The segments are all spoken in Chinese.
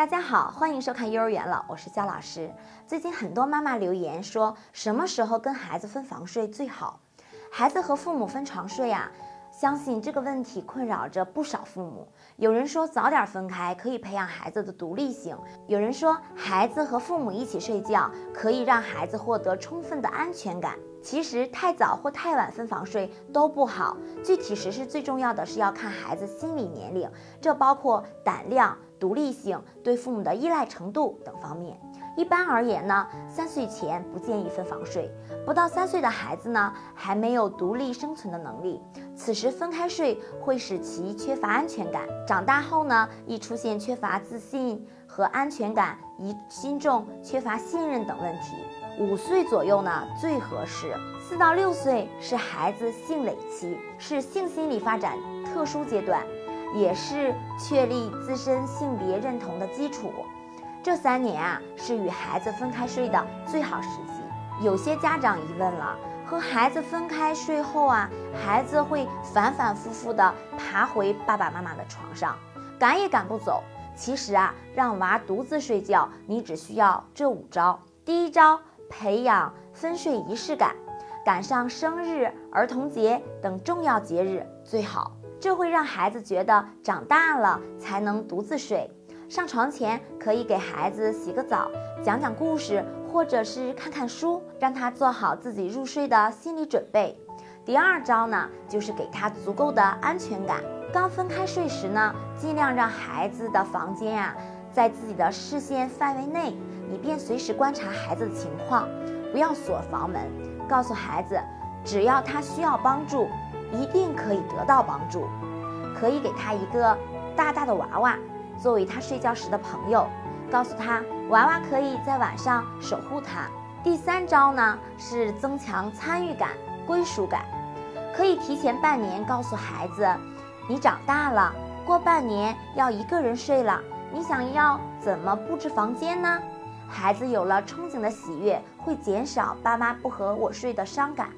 大家好，欢迎收看幼儿园了，我是肖老师。最近很多妈妈留言说，什么时候跟孩子分房睡最好？孩子和父母分床睡啊？相信这个问题困扰着不少父母。有人说早点分开可以培养孩子的独立性，有人说孩子和父母一起睡觉可以让孩子获得充分的安全感。其实太早或太晚分房睡都不好，具体实施最重要的是要看孩子心理年龄，这包括胆量、独立性、对父母的依赖程度等方面。一般而言呢，三岁前不建议分房睡。不到三岁的孩子呢，还没有独立生存的能力，此时分开睡会使其缺乏安全感。长大后呢，易出现缺乏自信和安全感、疑心重、缺乏信任等问题。五岁左右呢最合适。四到六岁是孩子性蕾期，是性心理发展特殊阶段，也是确立自身性别认同的基础。这三年啊，是与孩子分开睡的最好时机。有些家长疑问了：和孩子分开睡后啊，孩子会反反复复的爬回爸爸妈妈的床上，赶也赶不走。其实啊，让娃独自睡觉，你只需要这五招。第一招，培养分睡仪式感，赶上生日、儿童节等重要节日最好，这会让孩子觉得长大了才能独自睡。上床前可以给孩子洗个澡，讲讲故事，或者是看看书，让他做好自己入睡的心理准备。第二招呢，就是给他足够的安全感。刚分开睡时呢，尽量让孩子的房间啊，在自己的视线范围内，以便随时观察孩子的情况。不要锁房门，告诉孩子，只要他需要帮助，一定可以得到帮助。可以给他一个大大的娃娃。作为他睡觉时的朋友，告诉他娃娃可以在晚上守护他。第三招呢是增强参与感、归属感，可以提前半年告诉孩子，你长大了，过半年要一个人睡了，你想要怎么布置房间呢？孩子有了憧憬的喜悦，会减少爸妈不和我睡的伤感。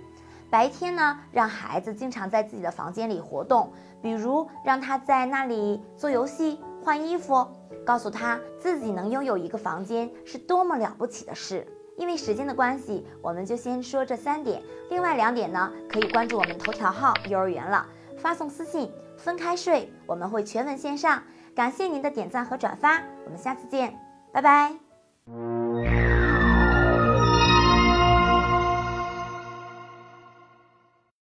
白天呢，让孩子经常在自己的房间里活动，比如让他在那里做游戏。换衣服，告诉他自己能拥有一个房间是多么了不起的事。因为时间的关系，我们就先说这三点。另外两点呢，可以关注我们头条号“幼儿园了”，发送私信“分开睡”，我们会全文线上。感谢您的点赞和转发，我们下次见，拜拜。